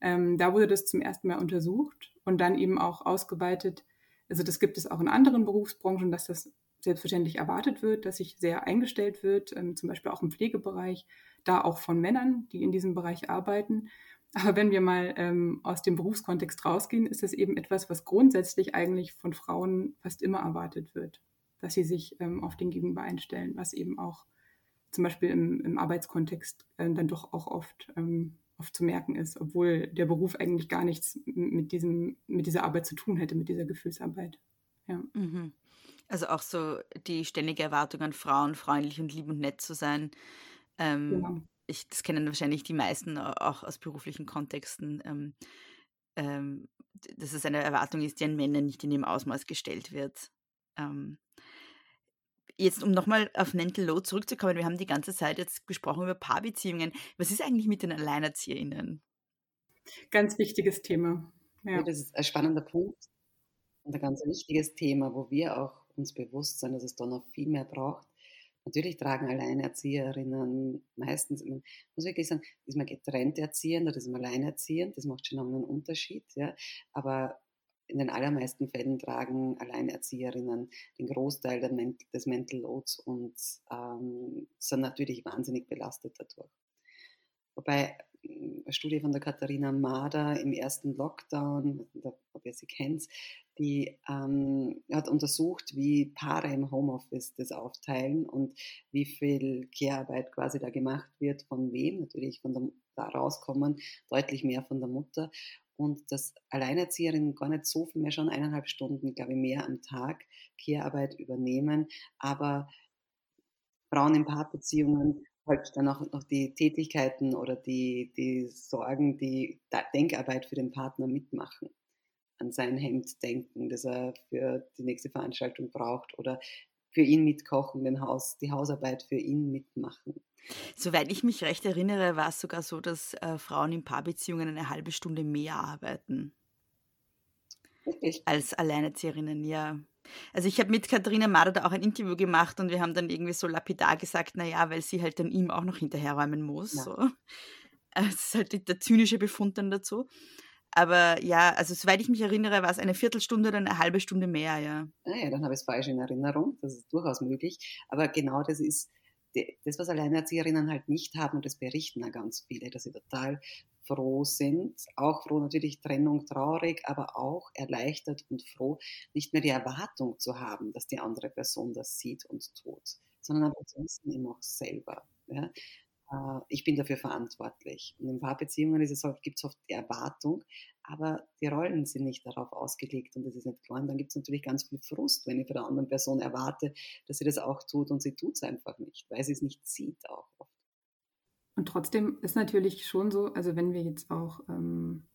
Ähm, da wurde das zum ersten Mal untersucht und dann eben auch ausgeweitet. Also das gibt es auch in anderen Berufsbranchen, dass das selbstverständlich erwartet wird, dass sich sehr eingestellt wird, ähm, zum Beispiel auch im Pflegebereich, da auch von Männern, die in diesem Bereich arbeiten. Aber wenn wir mal ähm, aus dem Berufskontext rausgehen, ist das eben etwas, was grundsätzlich eigentlich von Frauen fast immer erwartet wird, dass sie sich ähm, auf den Gegenüber einstellen, was eben auch zum Beispiel im, im Arbeitskontext äh, dann doch auch oft, ähm, oft zu merken ist, obwohl der Beruf eigentlich gar nichts mit, diesem, mit dieser Arbeit zu tun hätte, mit dieser Gefühlsarbeit. Ja. Mhm. Also auch so die ständige Erwartung an Frauen, freundlich und lieb und nett zu sein. Ähm, genau ich, das kennen wahrscheinlich die meisten auch aus beruflichen Kontexten, ähm, ähm, dass es eine Erwartung ist, die an Männer nicht in dem Ausmaß gestellt wird. Ähm, jetzt, um nochmal auf Mental Load zurückzukommen, wir haben die ganze Zeit jetzt gesprochen über Paarbeziehungen. Was ist eigentlich mit den AlleinerzieherInnen? Ganz wichtiges Thema. Ja. Das ist ein spannender Punkt und ein ganz wichtiges Thema, wo wir auch uns bewusst sind, dass es da noch viel mehr braucht. Natürlich tragen Alleinerzieherinnen meistens, man muss wirklich sagen, ist man getrennt erziehend oder ist man alleinerziehend, das macht schon einen Unterschied, ja. Aber in den allermeisten Fällen tragen Alleinerzieherinnen den Großteil des Mental Loads und ähm, sind natürlich wahnsinnig belastet dadurch. Wobei eine Studie von der Katharina Mader im ersten Lockdown, ob ihr sie kennt, die ähm, hat untersucht, wie Paare im Homeoffice das aufteilen und wie viel Care-Arbeit quasi da gemacht wird, von wem, natürlich von der, da rauskommen, deutlich mehr von der Mutter und dass Alleinerzieherinnen gar nicht so viel mehr, schon eineinhalb Stunden, glaube ich, mehr am Tag Care-Arbeit übernehmen, aber Frauen in Paarbeziehungen halt dann auch noch die Tätigkeiten oder die, die Sorgen, die Denkarbeit für den Partner mitmachen. An sein Hemd denken, das er für die nächste Veranstaltung braucht oder für ihn mitkochen, den Haus, die Hausarbeit für ihn mitmachen. Soweit ich mich recht erinnere, war es sogar so, dass äh, Frauen in Paarbeziehungen eine halbe Stunde mehr arbeiten. Wirklich? Als Alleinerzieherinnen, ja. Also ich habe mit Katharina Mader da auch ein Interview gemacht und wir haben dann irgendwie so lapidar gesagt, naja, weil sie halt dann ihm auch noch hinterherräumen muss. Ja. So. [LAUGHS] Das ist halt der zynische Befund dann dazu. Aber ja, also soweit ich mich erinnere, war es eine Viertelstunde oder eine halbe Stunde mehr, ja. Ah dann habe ich es falsch in Erinnerung. Das ist durchaus möglich. Aber genau das ist das, was Alleinerzieherinnen halt nicht haben, und das berichten ja ganz viele, dass sie total froh sind, auch froh natürlich Trennung traurig, aber auch erleichtert und froh, nicht mehr die Erwartung zu haben, dass die andere Person das sieht und tut, sondern wissen, ich mache es selber. Ja? Äh, ich bin dafür verantwortlich. Und in Paarbeziehungen gibt es oft die Erwartung, aber die Rollen sind nicht darauf ausgelegt und das ist nicht klar. Und dann gibt es natürlich ganz viel Frust, wenn ich von der anderen Person erwarte, dass sie das auch tut und sie tut es einfach nicht, weil sie es nicht sieht auch oft. Und trotzdem ist natürlich schon so, also wenn wir jetzt auch ähm,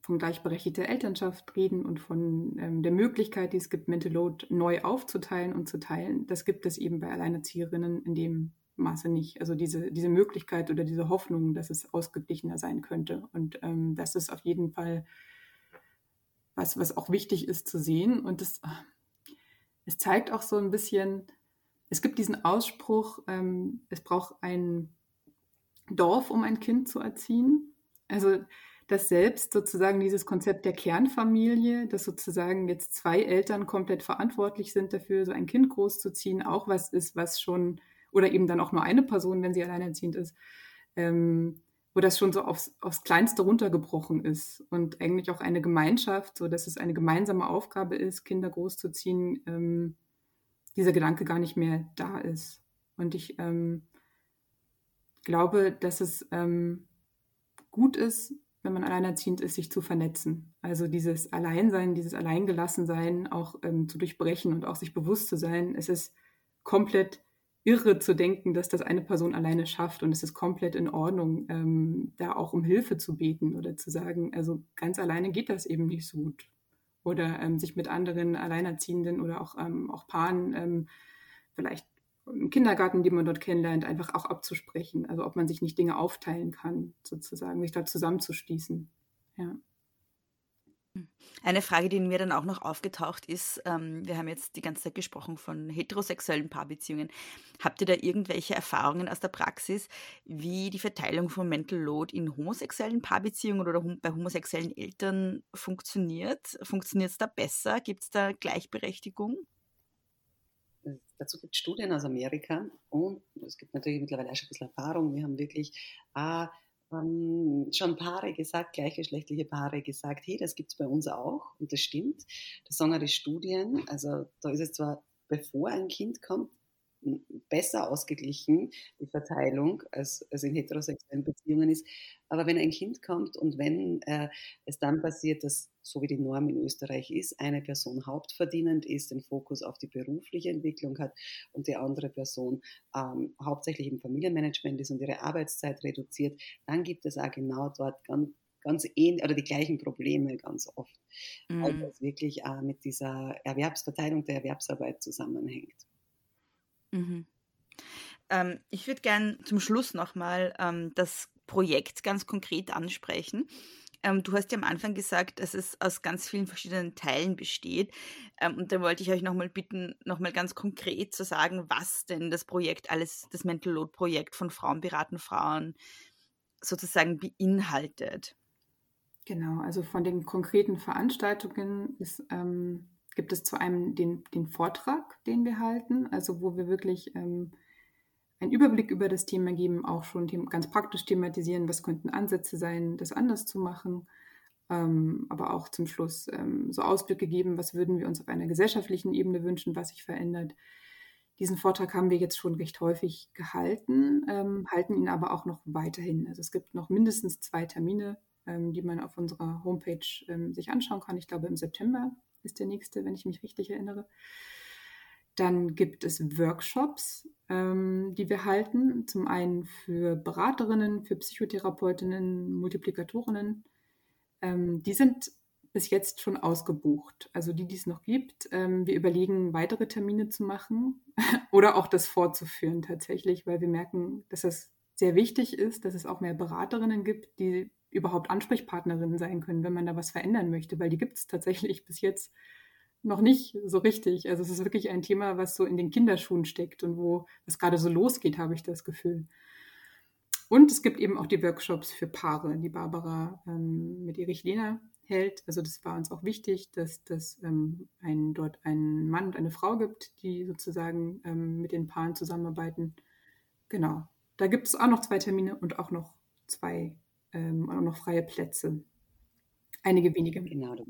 von gleichberechtigter Elternschaft reden und von ähm, der Möglichkeit, die es gibt, Mental Load neu aufzuteilen und zu teilen, das gibt es eben bei Alleinerzieherinnen in dem Maße nicht. Also diese, diese Möglichkeit oder diese Hoffnung, dass es ausgeglichener sein könnte. Und ähm, das ist auf jeden Fall was, was auch wichtig ist zu sehen. Und das, es zeigt auch so ein bisschen, es gibt diesen Ausspruch, ähm, es braucht ein Dorf, um ein Kind zu erziehen. Also dass selbst sozusagen dieses Konzept der Kernfamilie, dass sozusagen jetzt zwei Eltern komplett verantwortlich sind dafür, so ein Kind großzuziehen, auch was ist, was schon oder eben dann auch nur eine Person, wenn sie alleinerziehend ist, ähm, wo das schon so aufs, aufs Kleinste runtergebrochen ist und eigentlich auch eine Gemeinschaft, so dass es eine gemeinsame Aufgabe ist, Kinder großzuziehen, ähm, dieser Gedanke gar nicht mehr da ist. Und ich ähm, glaube, dass es ähm, gut ist, wenn man alleinerziehend ist, sich zu vernetzen. Also dieses Alleinsein, dieses Alleingelassensein auch ähm, zu durchbrechen und auch sich bewusst zu sein, es ist komplett irre zu denken, dass das eine Person alleine schafft und es ist komplett in Ordnung, ähm, da auch um Hilfe zu beten oder zu sagen, also ganz alleine geht das eben nicht so gut. Oder ähm, sich mit anderen Alleinerziehenden oder auch, ähm, auch Paaren, ähm, vielleicht im Kindergarten, die man dort kennenlernt, einfach auch abzusprechen. Also ob man sich nicht Dinge aufteilen kann, sozusagen, sich da zusammenzuschließen. Ja. Eine Frage, die mir dann auch noch aufgetaucht ist, ähm, wir haben jetzt die ganze Zeit gesprochen von heterosexuellen Paarbeziehungen. Habt ihr da irgendwelche Erfahrungen aus der Praxis, wie die Verteilung von Mental Load in homosexuellen Paarbeziehungen oder hom bei homosexuellen Eltern funktioniert? Funktioniert es da besser? Gibt es da Gleichberechtigung? Dazu gibt es Studien aus Amerika und es gibt natürlich mittlerweile auch schon ein bisschen Erfahrung. Wir haben wirklich äh, ähm, schon Paare gesagt, gleichgeschlechtliche Paare gesagt, hey, das gibt es bei uns auch und das stimmt. Das sagen auch die Studien. Also da ist es zwar, bevor ein Kind kommt, besser ausgeglichen, die Verteilung, als, als in heterosexuellen Beziehungen ist. Aber wenn ein Kind kommt und wenn äh, es dann passiert, dass, so wie die Norm in Österreich ist, eine Person hauptverdienend ist, den Fokus auf die berufliche Entwicklung hat und die andere Person ähm, hauptsächlich im Familienmanagement ist und ihre Arbeitszeit reduziert, dann gibt es auch genau dort ganz ganz ähnlich oder die gleichen Probleme ganz oft, mhm. weil es wirklich äh, mit dieser Erwerbsverteilung der Erwerbsarbeit zusammenhängt. Mhm. Ähm, ich würde gern zum Schluss nochmal ähm, das Projekt ganz konkret ansprechen. Ähm, du hast ja am Anfang gesagt, dass es aus ganz vielen verschiedenen Teilen besteht. Ähm, und da wollte ich euch nochmal bitten, nochmal ganz konkret zu sagen, was denn das Projekt alles, das Mental Load Projekt von Frauen beraten Frauen sozusagen beinhaltet. Genau, also von den konkreten Veranstaltungen ist ähm, gibt es zu einem den, den Vortrag, den wir halten, also wo wir wirklich ähm, einen Überblick über das Thema geben, auch schon ganz praktisch thematisieren, was könnten Ansätze sein, das anders zu machen, ähm, aber auch zum Schluss ähm, so Ausblicke geben, was würden wir uns auf einer gesellschaftlichen Ebene wünschen, was sich verändert. Diesen Vortrag haben wir jetzt schon recht häufig gehalten, ähm, halten ihn aber auch noch weiterhin. Also es gibt noch mindestens zwei Termine, ähm, die man auf unserer Homepage ähm, sich anschauen kann. Ich glaube im September ist der nächste, wenn ich mich richtig erinnere. Dann gibt es Workshops, ähm, die wir halten. Zum einen für Beraterinnen, für Psychotherapeutinnen, Multiplikatorinnen. Ähm, die sind bis jetzt schon ausgebucht. Also die, die es noch gibt. Ähm, wir überlegen, weitere Termine zu machen [LAUGHS] oder auch das fortzuführen tatsächlich, weil wir merken, dass das sehr wichtig ist, dass es auch mehr Beraterinnen gibt, die überhaupt Ansprechpartnerinnen sein können, wenn man da was verändern möchte, weil die gibt es tatsächlich [LAUGHS] bis jetzt noch nicht so richtig. Also es ist wirklich ein Thema, was so in den Kinderschuhen steckt und wo es gerade so losgeht, habe ich das Gefühl. Und es gibt eben auch die Workshops für Paare, die Barbara ähm, mit Erich Lehner hält. Also das war uns auch wichtig, dass es ähm, ein, dort einen Mann und eine Frau gibt, die sozusagen ähm, mit den Paaren zusammenarbeiten. Genau. Da gibt es auch noch zwei Termine und auch noch zwei ähm, und auch noch freie Plätze. Einige wenige. Genau, da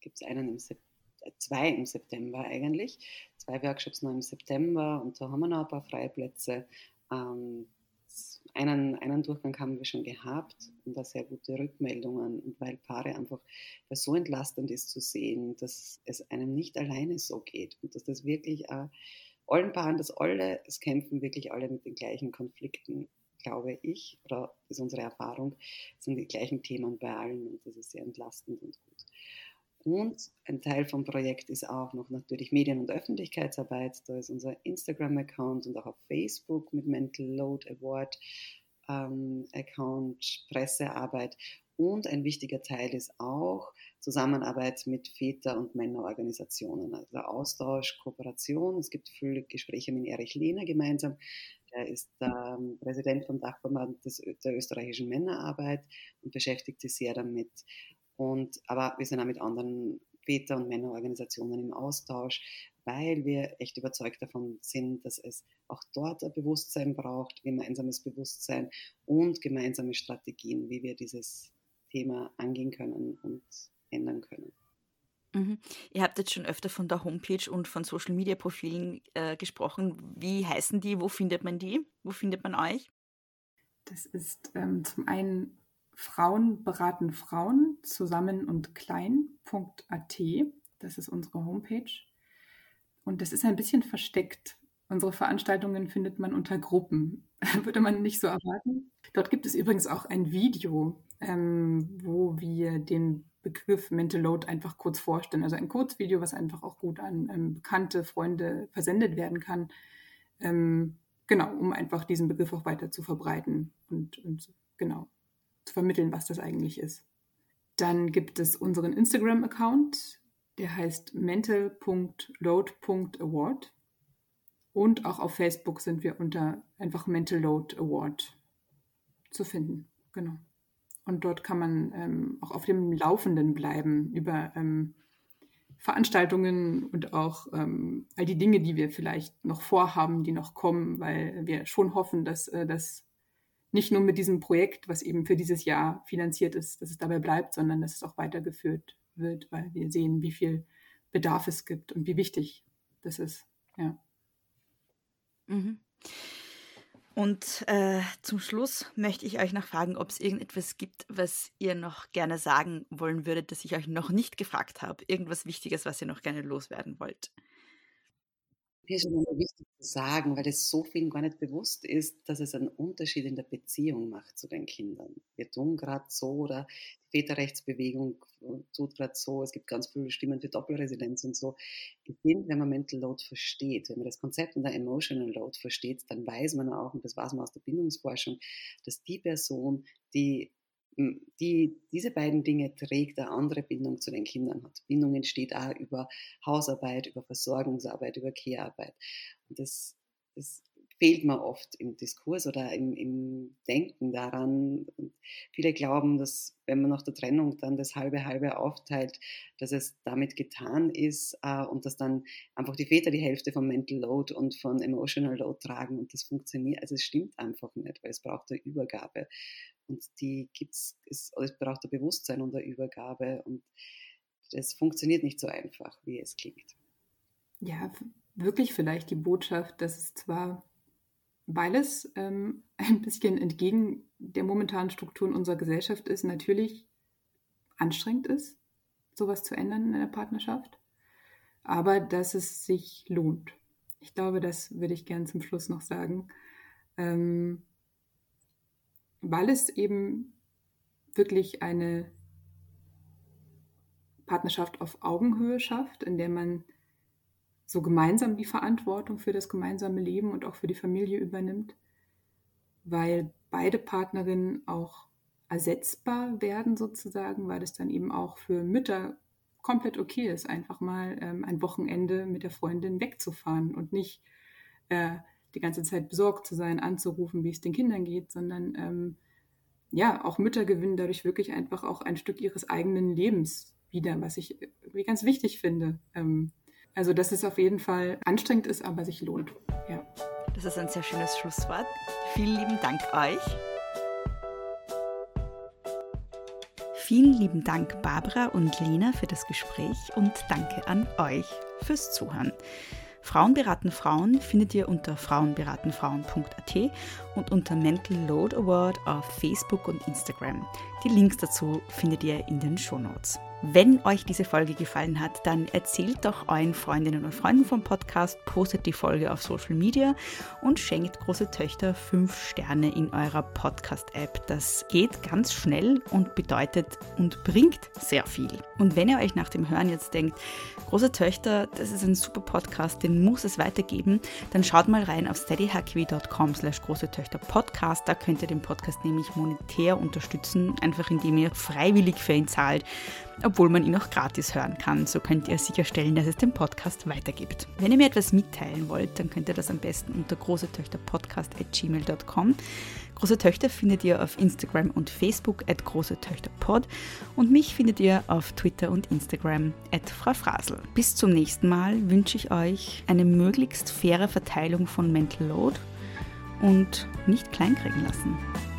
gibt es einen im September, äh, zwei im September eigentlich. Zwei Workshops noch im September und da haben wir noch ein paar freie Plätze. Ähm, einen, einen Durchgang haben wir schon gehabt und da sehr gute Rückmeldungen. Und weil Paare einfach, weil so entlastend ist zu sehen, dass es einem nicht alleine so geht und dass das wirklich äh, allen Paaren, dass alle, es kämpfen wirklich alle mit den gleichen Konflikten, glaube ich, oder ist unsere Erfahrung, sind die gleichen Themen bei allen und das ist sehr entlastend und gut. Und ein Teil vom Projekt ist auch noch natürlich Medien- und Öffentlichkeitsarbeit. Da ist unser Instagram-Account und auch auf Facebook mit Mental Load Award ähm, Account, Pressearbeit. Und ein wichtiger Teil ist auch Zusammenarbeit mit Väter- und Männerorganisationen, also Austausch, Kooperation. Es gibt viele Gespräche mit Erich Lehner gemeinsam. Er ist ähm, Präsident vom Dachverband des, der österreichischen Männerarbeit und beschäftigt sich sehr damit. Und, aber wir sind auch mit anderen Väter- und Männerorganisationen im Austausch, weil wir echt überzeugt davon sind, dass es auch dort ein Bewusstsein braucht, gemeinsames Bewusstsein und gemeinsame Strategien, wie wir dieses Thema angehen können und ändern können. Mhm. Ihr habt jetzt schon öfter von der Homepage und von Social Media Profilen äh, gesprochen. Wie heißen die? Wo findet man die? Wo findet man euch? Das ist ähm, zum einen Frauen beraten Frauen zusammen und klein.at. Das ist unsere Homepage. Und das ist ein bisschen versteckt. Unsere Veranstaltungen findet man unter Gruppen. [LAUGHS] Würde man nicht so erwarten. Dort gibt es übrigens auch ein Video, ähm, wo wir den Begriff Mental Load einfach kurz vorstellen. Also ein Kurzvideo, was einfach auch gut an ähm, bekannte Freunde versendet werden kann. Ähm, genau, um einfach diesen Begriff auch weiter zu verbreiten und, und genau zu vermitteln, was das eigentlich ist. Dann gibt es unseren Instagram-Account, der heißt mental.load.award. Und auch auf Facebook sind wir unter einfach Mental Load Award zu finden. Genau. Und dort kann man ähm, auch auf dem Laufenden bleiben über ähm, Veranstaltungen und auch ähm, all die Dinge, die wir vielleicht noch vorhaben, die noch kommen, weil wir schon hoffen, dass äh, das nicht nur mit diesem Projekt, was eben für dieses Jahr finanziert ist, dass es dabei bleibt, sondern dass es auch weitergeführt wird, weil wir sehen, wie viel Bedarf es gibt und wie wichtig das ist. Ja. Mhm. Und äh, zum Schluss möchte ich euch noch fragen, ob es irgendetwas gibt, was ihr noch gerne sagen wollen würdet, das ich euch noch nicht gefragt habe. Irgendwas Wichtiges, was ihr noch gerne loswerden wollt mir ist immer wichtig zu sagen, weil es so vielen gar nicht bewusst ist, dass es einen Unterschied in der Beziehung macht zu den Kindern. Wir tun gerade so oder die Väterrechtsbewegung tut gerade so. Es gibt ganz viele Stimmen für Doppelresidenz und so. Ich finde, wenn man Mental Load versteht, wenn man das Konzept und der Emotional Load versteht, dann weiß man auch, und das weiß man aus der Bindungsforschung, dass die Person, die die diese beiden Dinge trägt, eine andere Bindung zu den Kindern hat. Bindung entsteht auch über Hausarbeit, über Versorgungsarbeit, über Care-Arbeit. Und das, das fehlt mir oft im Diskurs oder im, im Denken daran. Und viele glauben, dass wenn man nach der Trennung dann das halbe halbe aufteilt, dass es damit getan ist äh, und dass dann einfach die Väter die Hälfte von Mental Load und von Emotional Load tragen und das funktioniert. Also es stimmt einfach nicht, weil es braucht eine Übergabe und die gibt's, es, es braucht ein Bewusstsein und eine Übergabe und das funktioniert nicht so einfach, wie es klingt. Ja, wirklich vielleicht die Botschaft, dass es zwar weil es ähm, [LAUGHS] ein bisschen entgegen der momentanen Strukturen unserer Gesellschaft ist, natürlich anstrengend ist, sowas zu ändern in einer Partnerschaft, aber dass es sich lohnt. Ich glaube, das würde ich gern zum Schluss noch sagen, ähm, weil es eben wirklich eine Partnerschaft auf Augenhöhe schafft, in der man so gemeinsam die Verantwortung für das gemeinsame Leben und auch für die Familie übernimmt, weil beide Partnerinnen auch ersetzbar werden sozusagen, weil es dann eben auch für Mütter komplett okay ist, einfach mal ähm, ein Wochenende mit der Freundin wegzufahren und nicht äh, die ganze Zeit besorgt zu sein, anzurufen, wie es den Kindern geht, sondern ähm, ja, auch Mütter gewinnen dadurch wirklich einfach auch ein Stück ihres eigenen Lebens wieder, was ich irgendwie ganz wichtig finde. Ähm, also, dass es auf jeden Fall anstrengend ist, aber sich lohnt. Ja. Das ist ein sehr schönes Schlusswort. Vielen lieben Dank euch. Vielen lieben Dank Barbara und Lena für das Gespräch und danke an euch fürs Zuhören. Frauen beraten Frauen findet ihr unter frauenberatenfrauen.at und unter Mental Load Award auf Facebook und Instagram. Die Links dazu findet ihr in den Shownotes. Wenn euch diese Folge gefallen hat, dann erzählt doch euren Freundinnen und Freunden vom Podcast, postet die Folge auf Social Media und schenkt große Töchter 5 Sterne in eurer Podcast-App. Das geht ganz schnell und bedeutet und bringt sehr viel. Und wenn ihr euch nach dem Hören jetzt denkt, große Töchter, das ist ein super Podcast, den muss es weitergeben, dann schaut mal rein auf steadyhackwi.com slash große Töchter Podcast. Da könnt ihr den Podcast nämlich monetär unterstützen, einfach indem ihr freiwillig für ihn zahlt obwohl man ihn auch gratis hören kann. So könnt ihr sicherstellen, dass es den Podcast weitergibt. Wenn ihr mir etwas mitteilen wollt, dann könnt ihr das am besten unter großetöchterpodcast.gmail.com. Große Töchter findet ihr auf Instagram und Facebook at großetöchterpod und mich findet ihr auf Twitter und Instagram at Frau Frasel. Bis zum nächsten Mal wünsche ich euch eine möglichst faire Verteilung von Mental Load und nicht kleinkriegen lassen.